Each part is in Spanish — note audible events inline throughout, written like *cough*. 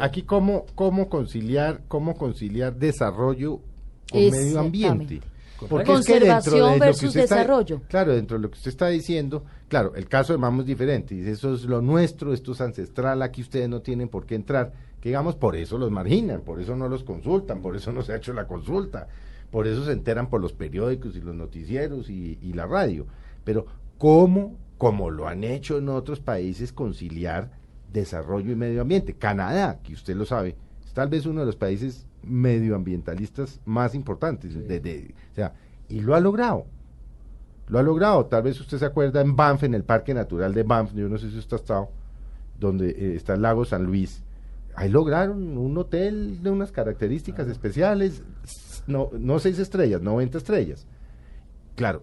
Aquí cómo, cómo conciliar, cómo conciliar desarrollo con medio ambiente. Porque Conservación versus desarrollo. claro, dentro de lo que usted está diciendo, claro, el caso de Mamo es diferente. Dice, eso es lo nuestro, esto es ancestral, aquí ustedes no tienen por qué entrar. Que digamos, por eso los marginan, por eso no los consultan, por eso no se ha hecho la consulta, por eso se enteran por los periódicos y los noticieros y, y la radio. Pero, ¿cómo, como lo han hecho en otros países, conciliar desarrollo y medio ambiente. Canadá, que usted lo sabe, es tal vez uno de los países medioambientalistas más importantes. De, o sea, y lo ha logrado. Lo ha logrado. Tal vez usted se acuerda en Banff, en el Parque Natural de Banff, yo no sé si usted ha estado, donde eh, está el lago San Luis. Ahí lograron un hotel de unas características especiales, no, no seis estrellas, 90 estrellas. Claro,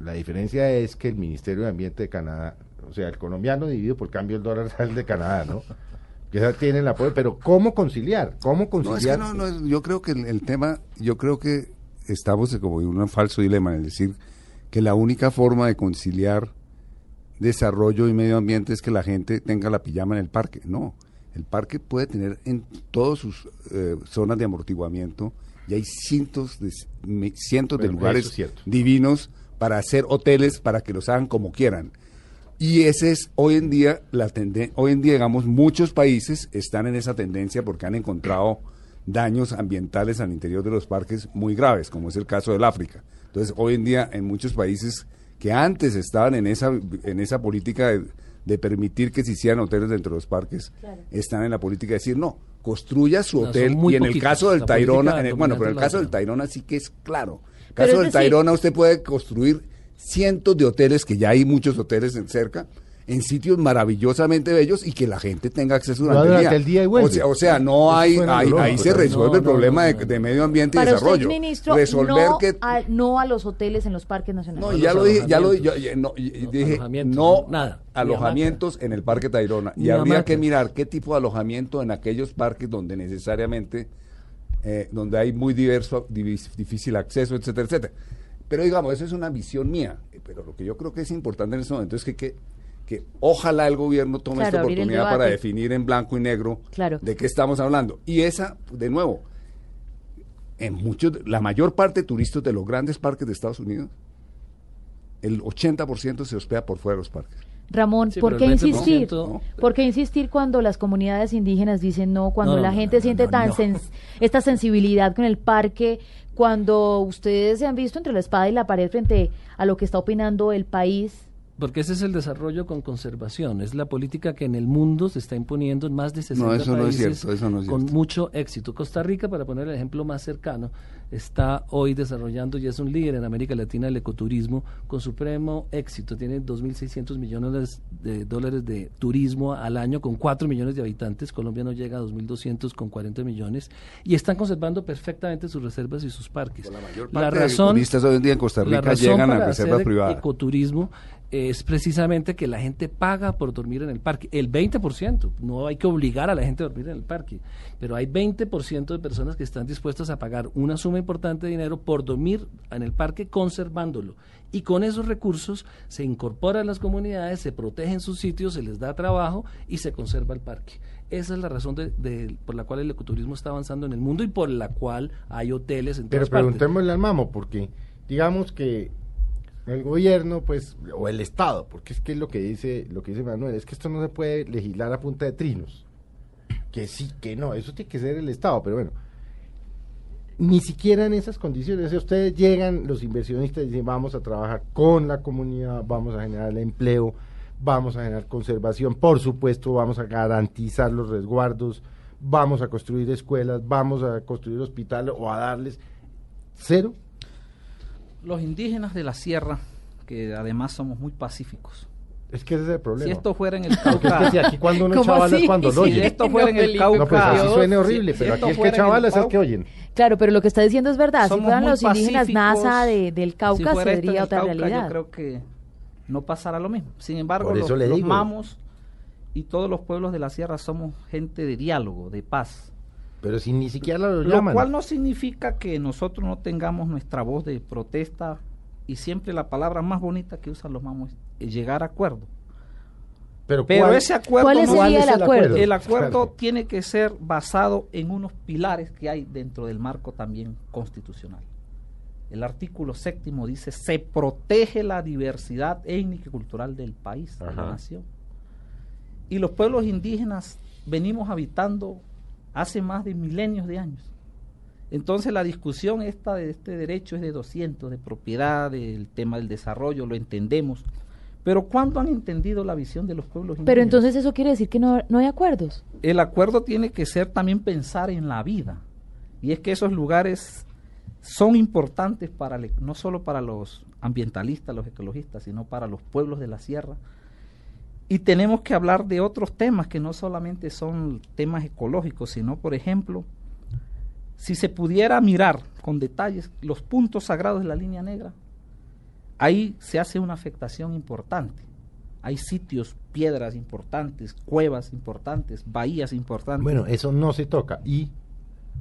la diferencia es que el Ministerio de Ambiente de Canadá o sea, el colombiano dividido por cambio el dólar *laughs* real de Canadá, ¿no? Que ya tiene el apoyo, pero ¿cómo conciliar? ¿Cómo conciliar? No, no, no, yo creo que el, tema, yo creo que estamos como en un falso dilema, es decir, que la única forma de conciliar desarrollo y medio ambiente es que la gente tenga la pijama en el parque. No, el parque puede tener en todas sus eh, zonas de amortiguamiento, y hay cientos de, cientos de lugares divinos para hacer hoteles para que los hagan como quieran. Y ese es hoy en día la tendencia, hoy en día digamos muchos países están en esa tendencia porque han encontrado daños ambientales al interior de los parques muy graves, como es el caso del África. Entonces, hoy en día en muchos países que antes estaban en esa en esa política de, permitir que se hicieran hoteles dentro de los parques, están en la política de decir, no, construya su hotel y en el caso del Tairona, bueno, pero en el caso del Tairona sí que es claro. En el caso del Tairona usted puede construir cientos de hoteles, que ya hay muchos hoteles en cerca, en sitios maravillosamente bellos y que la gente tenga acceso durante, el día. o, sea, no hay, ahí se resuelve el problema de, medio ambiente y desarrollo. ministro, Resolver no, que a, no a los hoteles en los parques nacionales. No, ya lo dije, ya lo dije, no, dije no nada, alojamientos en el Parque Tayrona y habría que mirar qué tipo de alojamiento en aquellos parques donde necesariamente eh, donde hay muy diverso, difícil acceso, etcétera, etcétera. Pero digamos, eso es una visión mía. Pero lo que yo creo que es importante en este momento es que, que, que ojalá el gobierno tome esta oportunidad para definir en blanco y negro de qué estamos hablando. Y esa, de nuevo, en muchos, la mayor parte de turistas de los grandes parques de Estados Unidos, el 80% se hospeda por fuera de los parques. Ramón, ¿por qué insistir? ¿Por qué insistir cuando las comunidades indígenas dicen no, cuando la gente siente tan esta sensibilidad con el parque, cuando ustedes se han visto entre la espada y la pared frente a lo que está opinando el país porque ese es el desarrollo con conservación, es la política que en el mundo se está imponiendo en más de 60 no, eso países no es cierto, eso no es con mucho éxito. Costa Rica, para poner el ejemplo más cercano, está hoy desarrollando y es un líder en América Latina del ecoturismo con supremo éxito. Tiene 2.600 millones de dólares de turismo al año con 4 millones de habitantes. Colombia no llega a 2.200 con 40 millones y están conservando perfectamente sus reservas y sus parques. la mayor parte razón, de turistas hoy en día en Costa Rica llegan a reservas privadas. Ecoturismo es precisamente que la gente paga por dormir en el parque. El 20%, no hay que obligar a la gente a dormir en el parque, pero hay 20% de personas que están dispuestas a pagar una suma importante de dinero por dormir en el parque conservándolo. Y con esos recursos se incorporan las comunidades, se protegen sus sitios, se les da trabajo y se conserva el parque. Esa es la razón de, por la cual el ecoturismo está avanzando en el mundo y por la cual hay hoteles en todas Pero preguntémosle al mamo, porque digamos que el gobierno, pues, o el Estado, porque es que es lo que dice, lo que dice Manuel, es que esto no se puede legislar a punta de trinos. Que sí, que no, eso tiene que ser el Estado, pero bueno, ni siquiera en esas condiciones, ustedes llegan, los inversionistas dicen, vamos a trabajar con la comunidad, vamos a generar empleo, vamos a generar conservación, por supuesto, vamos a garantizar los resguardos, vamos a construir escuelas, vamos a construir hospitales o a darles cero los indígenas de la sierra, que además somos muy pacíficos. Es que ese es el problema. Si esto fuera en el Cauca. Es aquí cuando uno chavala es cuando lo oye. Si esto fuera en el Cauca. No, pues así suena horrible, pero aquí el que chavala es el que oyen. Claro, pero lo que está diciendo es verdad. si fueran los indígenas NASA de, del Cauca, sería otra realidad. Yo creo que no pasará lo mismo. Sin embargo, los, los mamos y todos los pueblos de la sierra somos gente de diálogo, de paz. Pero si ni siquiera lo, lo cual no significa que nosotros no tengamos nuestra voz de protesta y siempre la palabra más bonita que usan los mamos es llegar a acuerdo. Pero, ese acuerdo ¿Cuál sería el, acuerdo? El acuerdo tiene que ser basado en unos pilares que hay dentro del marco también constitucional. El artículo séptimo dice se protege la diversidad étnica y cultural del país, de la nación. Y los pueblos indígenas venimos habitando hace más de milenios de años. Entonces la discusión esta de este derecho es de 200, de propiedad, del tema del desarrollo, lo entendemos. Pero ¿cuándo han entendido la visión de los pueblos indígenas? Pero entonces eso quiere decir que no, no hay acuerdos. El acuerdo tiene que ser también pensar en la vida. Y es que esos lugares son importantes para no solo para los ambientalistas, los ecologistas, sino para los pueblos de la sierra. Y tenemos que hablar de otros temas que no solamente son temas ecológicos, sino, por ejemplo, si se pudiera mirar con detalles los puntos sagrados de la línea negra, ahí se hace una afectación importante. Hay sitios, piedras importantes, cuevas importantes, bahías importantes. Bueno, eso no se toca. Y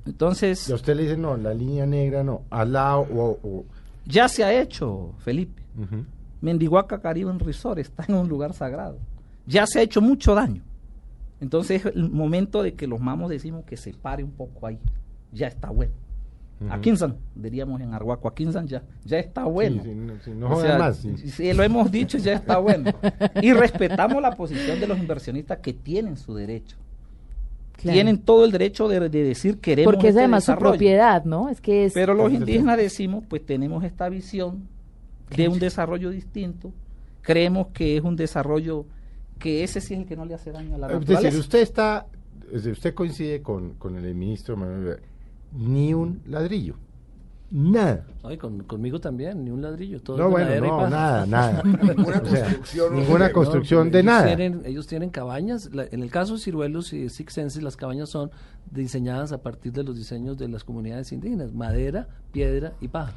entonces... Y usted le dice, no, la línea negra no, al lado o... Ya se ha hecho, Felipe. Mendihuaca Caribe en Resort está en un lugar sagrado. Ya se ha hecho mucho daño. Entonces es el momento de que los mamos decimos que se pare un poco ahí ya está bueno. A Kinsan, diríamos en Arhuaco, a Kinsan ya, ya está bueno. si no, más. Si lo hemos dicho, ya está bueno. Y respetamos la posición de los inversionistas que tienen su derecho. Tienen todo el derecho de, decir queremos Porque es este además su propiedad, ¿no? Es que es... Pero los indígenas decimos, pues tenemos esta visión de un desarrollo distinto. Creemos que es un desarrollo que ese sí es el que no le hace daño a la naturaleza. Es decir, usted está, usted coincide con, con el ministro Manuel ni un ladrillo. Nada. conmigo también, ni un ladrillo. Todo no, bueno, no, nada, nada. *laughs* ninguna construcción, ninguna construcción de nada. ellos tienen cabañas. en el caso de Ciruelos y Sixenses, las cabañas son diseñadas a partir de los diseños de las comunidades indígenas: madera, piedra y paja.